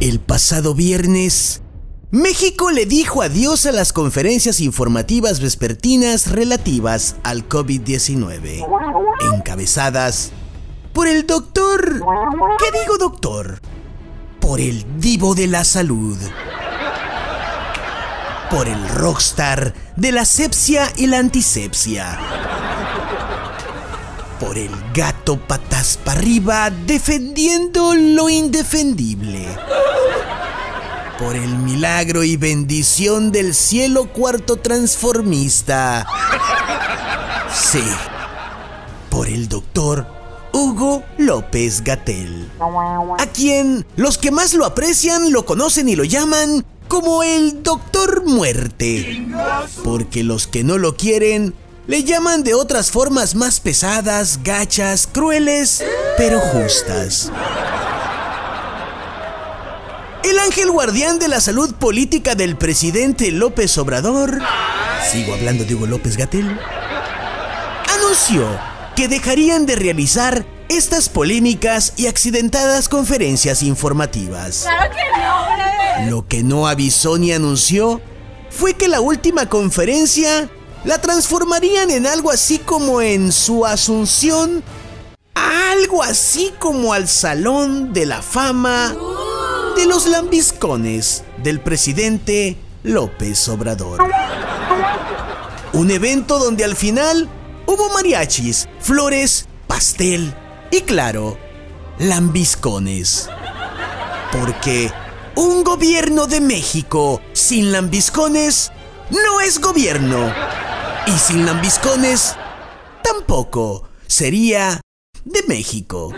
El pasado viernes, México le dijo adiós a las conferencias informativas vespertinas relativas al COVID-19, encabezadas por el doctor... ¿Qué digo doctor? Por el divo de la salud. Por el rockstar de la sepsia y la antisepsia. Por el gato patas para arriba defendiendo lo indefendible por el milagro y bendición del cielo cuarto transformista. Sí, por el doctor Hugo López Gatel, a quien los que más lo aprecian lo conocen y lo llaman como el Doctor Muerte, porque los que no lo quieren le llaman de otras formas más pesadas, gachas, crueles, pero justas. El ángel guardián de la salud política del presidente López Obrador, sigo hablando de Hugo López Gatel, anunció que dejarían de realizar estas polémicas y accidentadas conferencias informativas. ¡Claro que no, Lo que no avisó ni anunció fue que la última conferencia la transformarían en algo así como en su asunción, algo así como al Salón de la Fama de los lambiscones del presidente López Obrador. Un evento donde al final hubo mariachis, flores, pastel y claro, lambiscones. Porque un gobierno de México sin lambiscones no es gobierno. Y sin lambiscones tampoco sería de México.